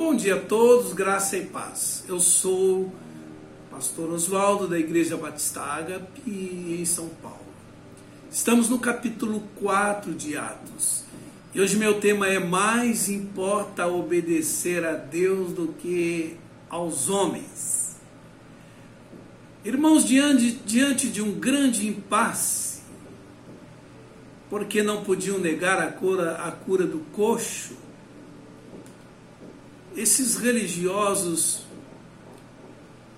Bom dia a todos, graça e paz. Eu sou pastor Oswaldo da Igreja Batista Ágape em São Paulo. Estamos no capítulo 4 de Atos. E hoje meu tema é mais importa obedecer a Deus do que aos homens. Irmãos, diante, diante de um grande impasse, porque não podiam negar a cura, a cura do coxo, esses religiosos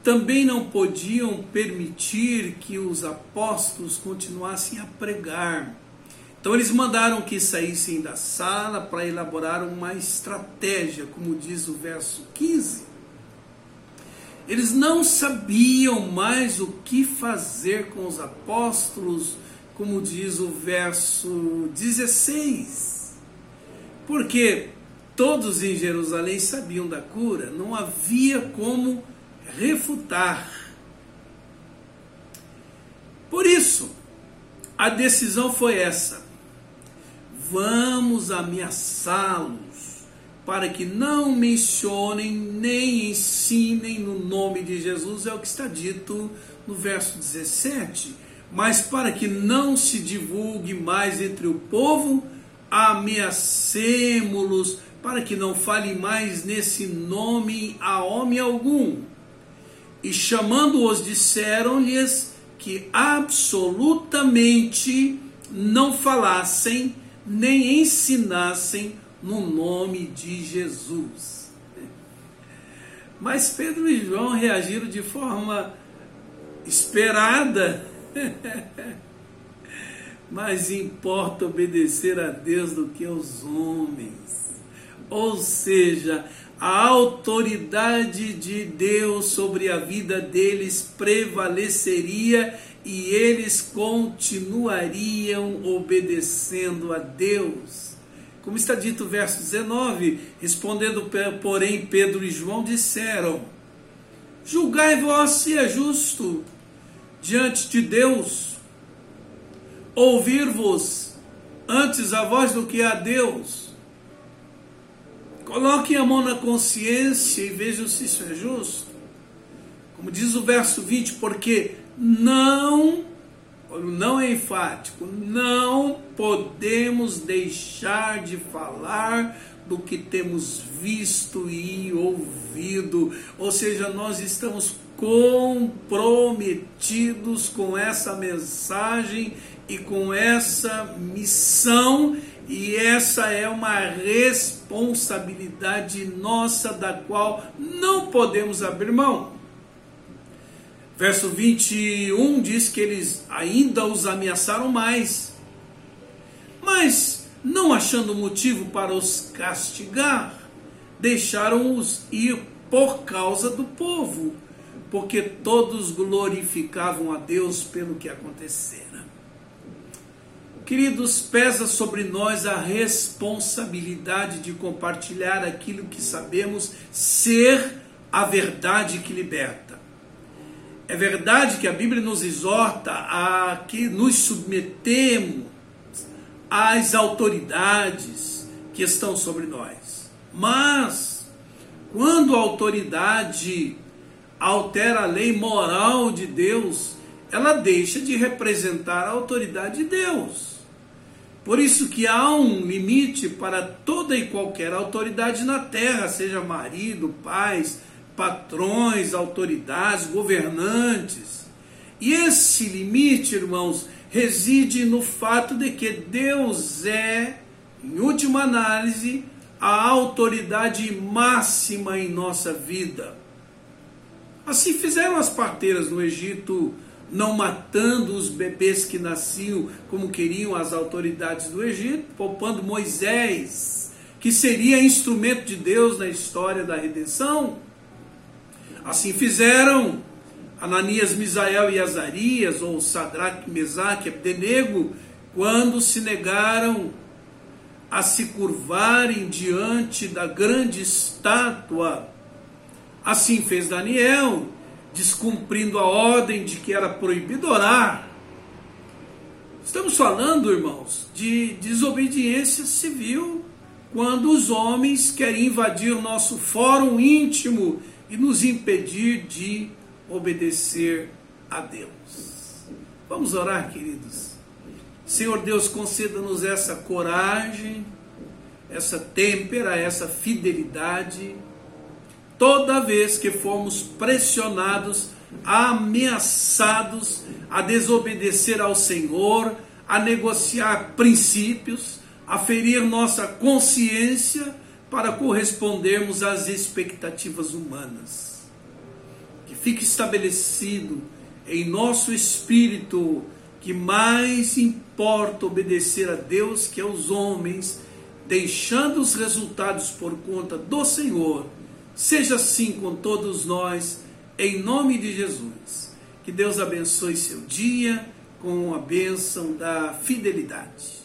também não podiam permitir que os apóstolos continuassem a pregar. Então eles mandaram que saíssem da sala para elaborar uma estratégia, como diz o verso 15. Eles não sabiam mais o que fazer com os apóstolos, como diz o verso 16. Porque Todos em Jerusalém sabiam da cura, não havia como refutar. Por isso, a decisão foi essa: vamos ameaçá-los para que não mencionem nem ensinem no nome de Jesus, é o que está dito no verso 17. Mas para que não se divulgue mais entre o povo, ameacemos-los para que não fale mais nesse nome a homem algum. E chamando-os, disseram-lhes que absolutamente não falassem nem ensinassem no nome de Jesus. Mas Pedro e João reagiram de forma esperada. Mas importa obedecer a Deus do que aos homens ou seja, a autoridade de Deus sobre a vida deles prevaleceria e eles continuariam obedecendo a Deus. Como está dito verso 19, respondendo, porém, Pedro e João disseram: Julgai vós se é justo diante de Deus ouvir-vos antes a voz do que a Deus Coloquem a mão na consciência e vejam se isso é justo. Como diz o verso 20, porque não, não é enfático, não podemos deixar de falar do que temos visto e ouvido. Ou seja, nós estamos comprometidos com essa mensagem e com essa missão e essa é uma responsabilidade nossa da qual não podemos abrir mão. Verso 21 diz que eles ainda os ameaçaram mais, mas não achando motivo para os castigar, deixaram-os ir por causa do povo, porque todos glorificavam a Deus pelo que acontecera. Queridos, pesa sobre nós a responsabilidade de compartilhar aquilo que sabemos ser a verdade que liberta. É verdade que a Bíblia nos exorta a que nos submetemos às autoridades que estão sobre nós. Mas, quando a autoridade altera a lei moral de Deus, ela deixa de representar a autoridade de Deus. Por isso que há um limite para toda e qualquer autoridade na terra, seja marido, pais, patrões, autoridades, governantes. E esse limite, irmãos, reside no fato de que Deus é, em última análise, a autoridade máxima em nossa vida. Assim fizeram as parteiras no Egito não matando os bebês que nasciam como queriam as autoridades do Egito, poupando Moisés, que seria instrumento de Deus na história da redenção. Assim fizeram Ananias, Misael e Azarias, ou Sadraque, Mesaque, Abdenego, quando se negaram a se curvarem diante da grande estátua. Assim fez Daniel, descumprindo a ordem de que era proibido orar. Estamos falando, irmãos, de desobediência civil quando os homens querem invadir o nosso fórum íntimo e nos impedir de obedecer a Deus. Vamos orar, queridos. Senhor Deus, conceda-nos essa coragem, essa têmpera, essa fidelidade, toda vez que formos pressionados, ameaçados a desobedecer ao Senhor, a negociar princípios, a ferir nossa consciência para correspondermos às expectativas humanas. Que fique estabelecido em nosso espírito que mais importa obedecer a Deus que aos homens, deixando os resultados por conta do Senhor. Seja assim com todos nós, em nome de Jesus. Que Deus abençoe seu dia com a bênção da fidelidade.